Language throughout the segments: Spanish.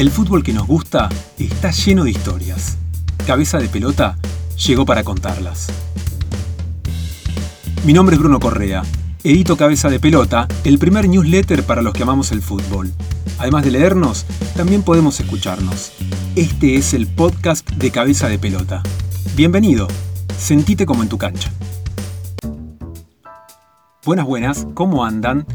El fútbol que nos gusta está lleno de historias. Cabeza de pelota llegó para contarlas. Mi nombre es Bruno Correa. Edito Cabeza de Pelota, el primer newsletter para los que amamos el fútbol. Además de leernos, también podemos escucharnos. Este es el podcast de Cabeza de Pelota. Bienvenido. Sentite como en tu cancha. Buenas, buenas, ¿cómo andan?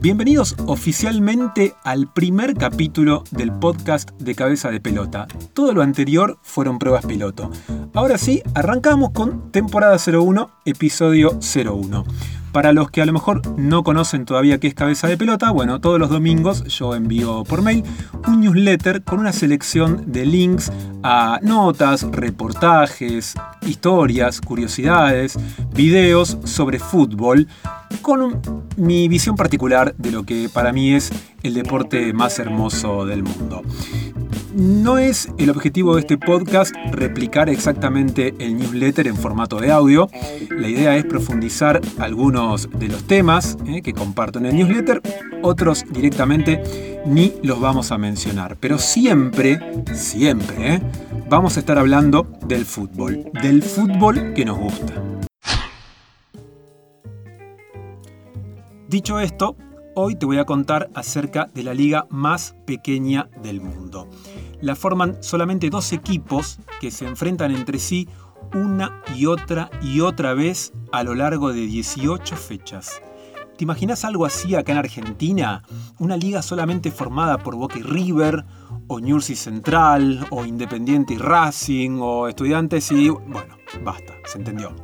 Bienvenidos oficialmente al primer capítulo del podcast de Cabeza de Pelota. Todo lo anterior fueron pruebas piloto. Ahora sí, arrancamos con temporada 01, episodio 01. Para los que a lo mejor no conocen todavía qué es cabeza de pelota, bueno, todos los domingos yo envío por mail un newsletter con una selección de links a notas, reportajes, historias, curiosidades, videos sobre fútbol, con mi visión particular de lo que para mí es el deporte más hermoso del mundo. No es el objetivo de este podcast replicar exactamente el newsletter en formato de audio. La idea es profundizar algunos de los temas eh, que comparto en el newsletter, otros directamente ni los vamos a mencionar. Pero siempre, siempre, eh, vamos a estar hablando del fútbol, del fútbol que nos gusta. Dicho esto, hoy te voy a contar acerca de la liga más pequeña del mundo. La forman solamente dos equipos que se enfrentan entre sí una y otra y otra vez a lo largo de 18 fechas. ¿Te imaginas algo así acá en Argentina? Una liga solamente formada por Boca y River, o Newell's Central, o Independiente y Racing, o Estudiantes y... Bueno, basta, se entendió.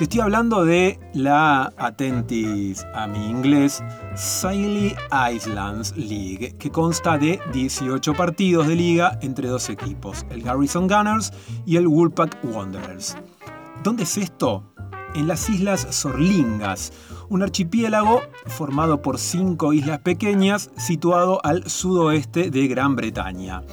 Te estoy hablando de la, atentis a mi inglés, Siley Islands League, que consta de 18 partidos de liga entre dos equipos, el Garrison Gunners y el Woolpack Wanderers. ¿Dónde es esto? En las Islas Sorlingas, un archipiélago formado por cinco islas pequeñas situado al sudoeste de Gran Bretaña.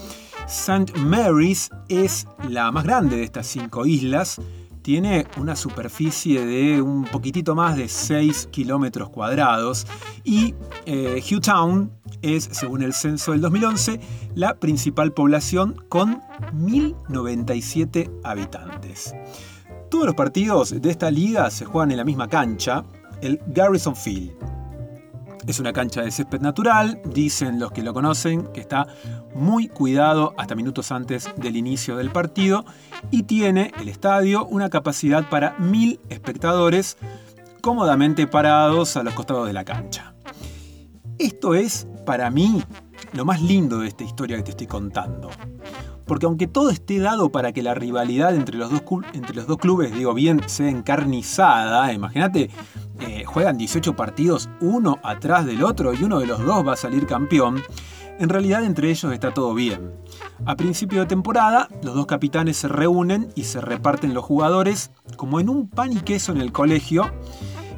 St. Mary's es la más grande de estas cinco islas, tiene una superficie de un poquitito más de 6 kilómetros cuadrados y eh, Town es, según el censo del 2011, la principal población con 1.097 habitantes. Todos los partidos de esta liga se juegan en la misma cancha, el Garrison Field. Es una cancha de césped natural, dicen los que lo conocen, que está muy cuidado hasta minutos antes del inicio del partido y tiene el estadio una capacidad para mil espectadores cómodamente parados a los costados de la cancha. Esto es, para mí, lo más lindo de esta historia que te estoy contando. Porque aunque todo esté dado para que la rivalidad entre los dos, clubes, digo bien, sea encarnizada, imagínate eh, juegan 18 partidos uno atrás del otro y uno de los dos va a salir campeón, en realidad entre ellos está todo bien. A principio de temporada, los dos capitanes se reúnen y se reparten los jugadores como en un pan y queso en el colegio,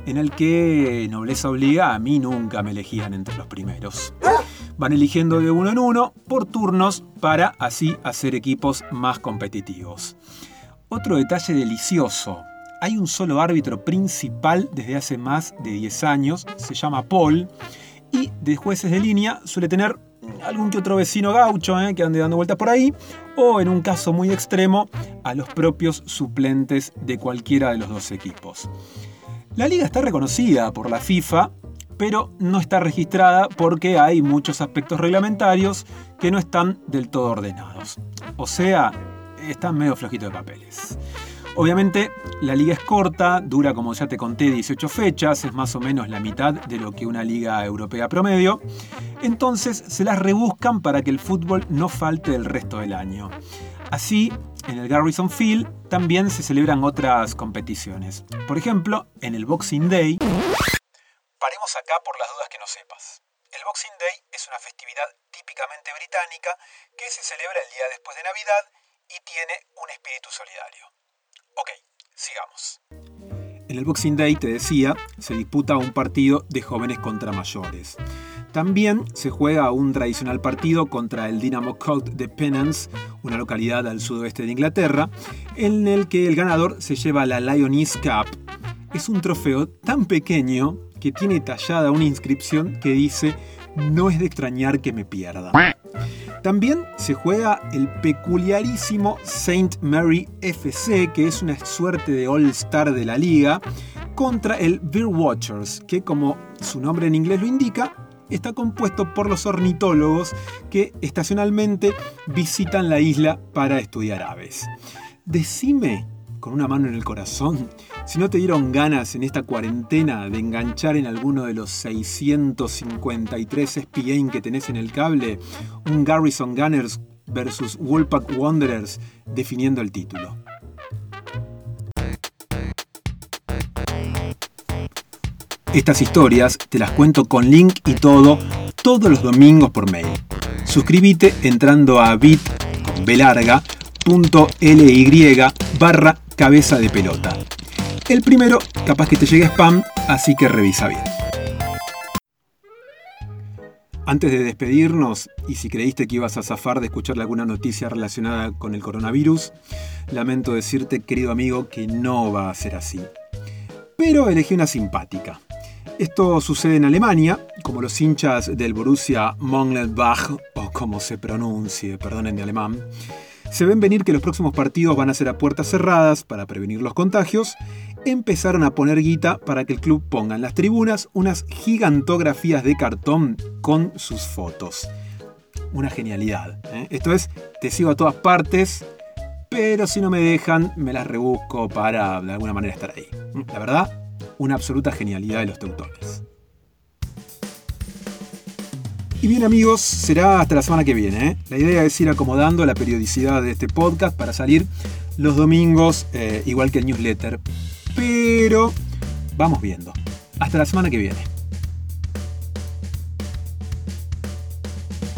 en el que nobleza obliga, a mí nunca me elegían entre los primeros. Van eligiendo de uno en uno por turnos para así hacer equipos más competitivos. Otro detalle delicioso hay un solo árbitro principal desde hace más de 10 años, se llama Paul, y de jueces de línea suele tener algún que otro vecino gaucho eh, que ande dando vueltas por ahí, o en un caso muy extremo, a los propios suplentes de cualquiera de los dos equipos. La liga está reconocida por la FIFA, pero no está registrada porque hay muchos aspectos reglamentarios que no están del todo ordenados. O sea, están medio flojitos de papeles. Obviamente la liga es corta, dura como ya te conté 18 fechas, es más o menos la mitad de lo que una liga europea promedio, entonces se las rebuscan para que el fútbol no falte el resto del año. Así, en el Garrison Field también se celebran otras competiciones. Por ejemplo, en el Boxing Day... Paremos acá por las dudas que no sepas. El Boxing Day es una festividad típicamente británica que se celebra el día después de Navidad y tiene un espíritu solidario. Ok, sigamos. En el Boxing Day, te decía, se disputa un partido de jóvenes contra mayores. También se juega un tradicional partido contra el Dynamo Coat de Penance, una localidad al sudoeste de Inglaterra, en el que el ganador se lleva la Lioness Cup. Es un trofeo tan pequeño que tiene tallada una inscripción que dice no es de extrañar que me pierdan. También se juega el peculiarísimo Saint Mary FC, que es una suerte de All-Star de la liga, contra el Beer Watchers, que como su nombre en inglés lo indica, está compuesto por los ornitólogos que estacionalmente visitan la isla para estudiar aves. Decime, con una mano en el corazón, si no te dieron ganas en esta cuarentena de enganchar en alguno de los 653 SPN que tenés en el cable un Garrison Gunners versus Woolpack Wanderers definiendo el título. Estas historias te las cuento con link y todo todos los domingos por mail. Suscríbete entrando a bit.ly barra cabeza de pelota. El primero capaz que te llegue spam, así que revisa bien. Antes de despedirnos, y si creíste que ibas a zafar de escucharle alguna noticia relacionada con el coronavirus, lamento decirte, querido amigo, que no va a ser así. Pero elegí una simpática. Esto sucede en Alemania, como los hinchas del Borussia Mönchengladbach, o como se pronuncie, perdonen mi alemán, se ven venir que los próximos partidos van a ser a puertas cerradas para prevenir los contagios, empezaron a poner guita para que el club ponga en las tribunas unas gigantografías de cartón con sus fotos. Una genialidad. ¿eh? Esto es, te sigo a todas partes, pero si no me dejan, me las rebusco para de alguna manera estar ahí. La verdad, una absoluta genialidad de los teutones. Y bien amigos, será hasta la semana que viene. ¿eh? La idea es ir acomodando la periodicidad de este podcast para salir los domingos, eh, igual que el newsletter. Pero vamos viendo. Hasta la semana que viene.